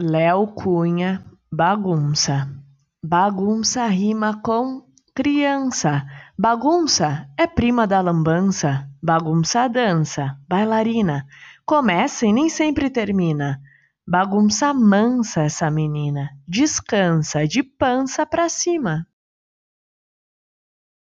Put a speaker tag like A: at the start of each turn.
A: Léo Cunha, bagunça. Bagunça rima com criança. Bagunça é prima da lambança. Bagunça dança, bailarina. Começa e nem sempre termina. Bagunça mansa essa menina. Descansa de pança pra cima.